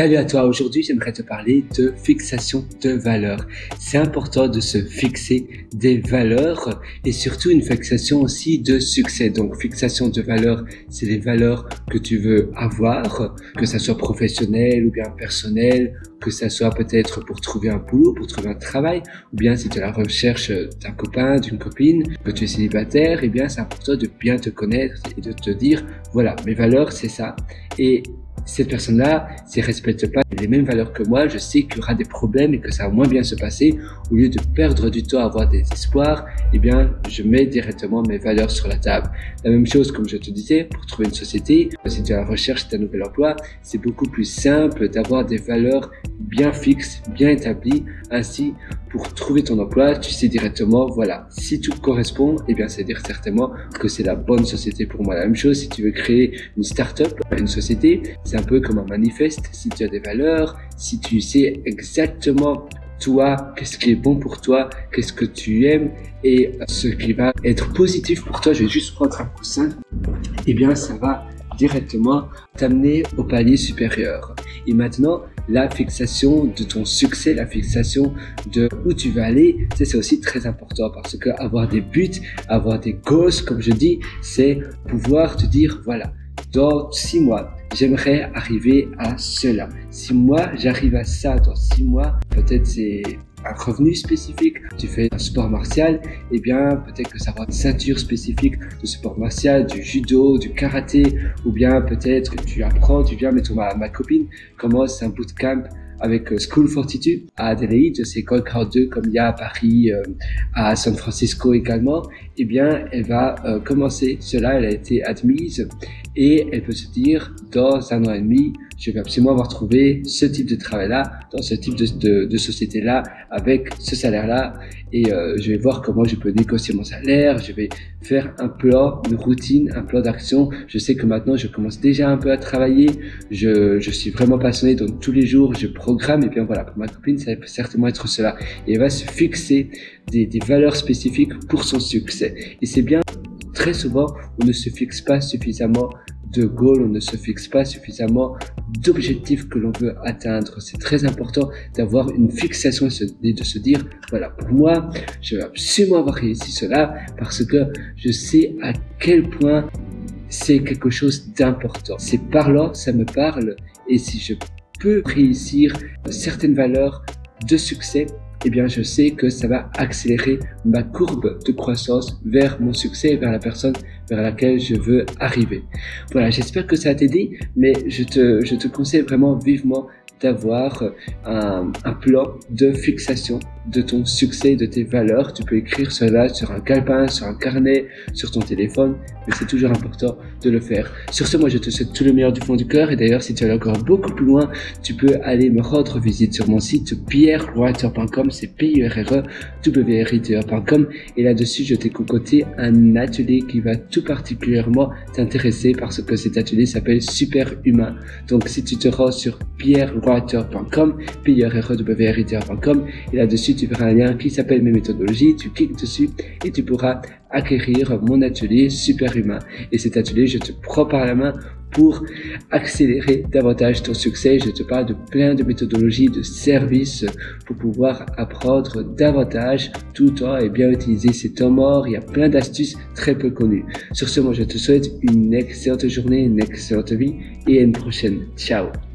Salut à toi, aujourd'hui j'aimerais te parler de fixation de valeurs. C'est important de se fixer des valeurs et surtout une fixation aussi de succès. Donc fixation de valeurs, c'est les valeurs que tu veux avoir, que ça soit professionnel ou bien personnel, que ça soit peut-être pour trouver un boulot, pour trouver un travail, ou bien si tu es à la recherche d'un copain, d'une copine, que tu es célibataire, eh bien c'est important de bien te connaître et de te dire, voilà, mes valeurs c'est ça. Et cette personne-là, s'il respecte pas les mêmes valeurs que moi, je sais qu'il y aura des problèmes et que ça va moins bien se passer. Au lieu de perdre du temps à avoir des espoirs, eh bien, je mets directement mes valeurs sur la table. La même chose, comme je te disais, pour trouver une société, si tu es à la recherche d'un nouvel emploi, c'est beaucoup plus simple d'avoir des valeurs bien fixes, bien établies. Ainsi, pour trouver ton emploi, tu sais directement, voilà, si tout correspond, eh bien, c'est dire certainement que c'est la bonne société pour moi. La même chose, si tu veux créer une start-up, une société, c'est un peu comme un manifeste. Si tu as des valeurs, si tu sais exactement toi, qu'est-ce qui est bon pour toi, qu'est-ce que tu aimes et ce qui va être positif pour toi, je vais juste prendre un coussin, eh bien, ça va directement t'amener au palier supérieur. Et maintenant, la fixation de ton succès, la fixation de où tu vas aller, c'est aussi très important parce que avoir des buts, avoir des goals, comme je dis, c'est pouvoir te dire, voilà, dans six mois, j'aimerais arriver à cela. Si moi, j'arrive à ça dans six mois, peut-être c'est un revenu spécifique, tu fais un sport martial, eh bien peut-être que ça va une ceinture spécifique de sport martial, du judo, du karaté, ou bien peut-être que tu apprends, tu viens, mettons ma, ma copine commence un bootcamp avec euh, School Fortitude à Adelaide, c'est Gold Crowd 2 comme il y a à Paris, euh, à San Francisco également, eh bien elle va euh, commencer. Cela, elle a été admise et elle peut se dire dans un an et demi, je vais absolument avoir trouvé ce type de travail-là, dans ce type de, de, de société-là, avec ce salaire-là, et euh, je vais voir comment je peux négocier mon salaire, je vais faire un plan, une routine, un plan d'action. Je sais que maintenant, je commence déjà un peu à travailler, je, je suis vraiment passionné, donc tous les jours, je programme, et bien voilà, pour ma copine, ça peut certainement être cela. Et elle va se fixer des, des valeurs spécifiques pour son succès. Et c'est bien, très souvent, on ne se fixe pas suffisamment de goals, on ne se fixe pas suffisamment d'objectifs que l'on veut atteindre. C'est très important d'avoir une fixation et de se dire, voilà, pour moi, je veux absolument avoir réussi cela parce que je sais à quel point c'est quelque chose d'important. C'est parlant, ça me parle et si je peux réussir certaines valeurs de succès, eh bien, je sais que ça va accélérer ma courbe de croissance vers mon succès, vers la personne vers laquelle je veux arriver. Voilà, j'espère que ça a t'aidé, mais je te, je te conseille vraiment vivement d'avoir un, un, plan de fixation de ton succès, de tes valeurs. Tu peux écrire cela sur un calepin, sur un carnet, sur ton téléphone, mais c'est toujours important de le faire. Sur ce, moi, je te souhaite tout le meilleur du fond du cœur. Et d'ailleurs, si tu aller encore beaucoup plus loin, tu peux aller me rendre visite sur mon site pierrewriter.com, c'est p i r r e e.com. Et là-dessus, je t'ai concocté un atelier qui va tout particulièrement t'intéresser parce que cet atelier s'appelle Super Humain. Donc, si tu te rends sur pierrewriter.com, p r r e e.com, et là-dessus, tu verras un lien qui s'appelle mes méthodologies, tu cliques dessus et tu pourras acquérir mon atelier superhumain. Et cet atelier, je te prends par la main pour accélérer davantage ton succès. Je te parle de plein de méthodologies, de services pour pouvoir apprendre davantage tout en et bien utiliser ces temps morts. Il y a plein d'astuces très peu connues. Sur ce, moi, je te souhaite une excellente journée, une excellente vie et à une prochaine. Ciao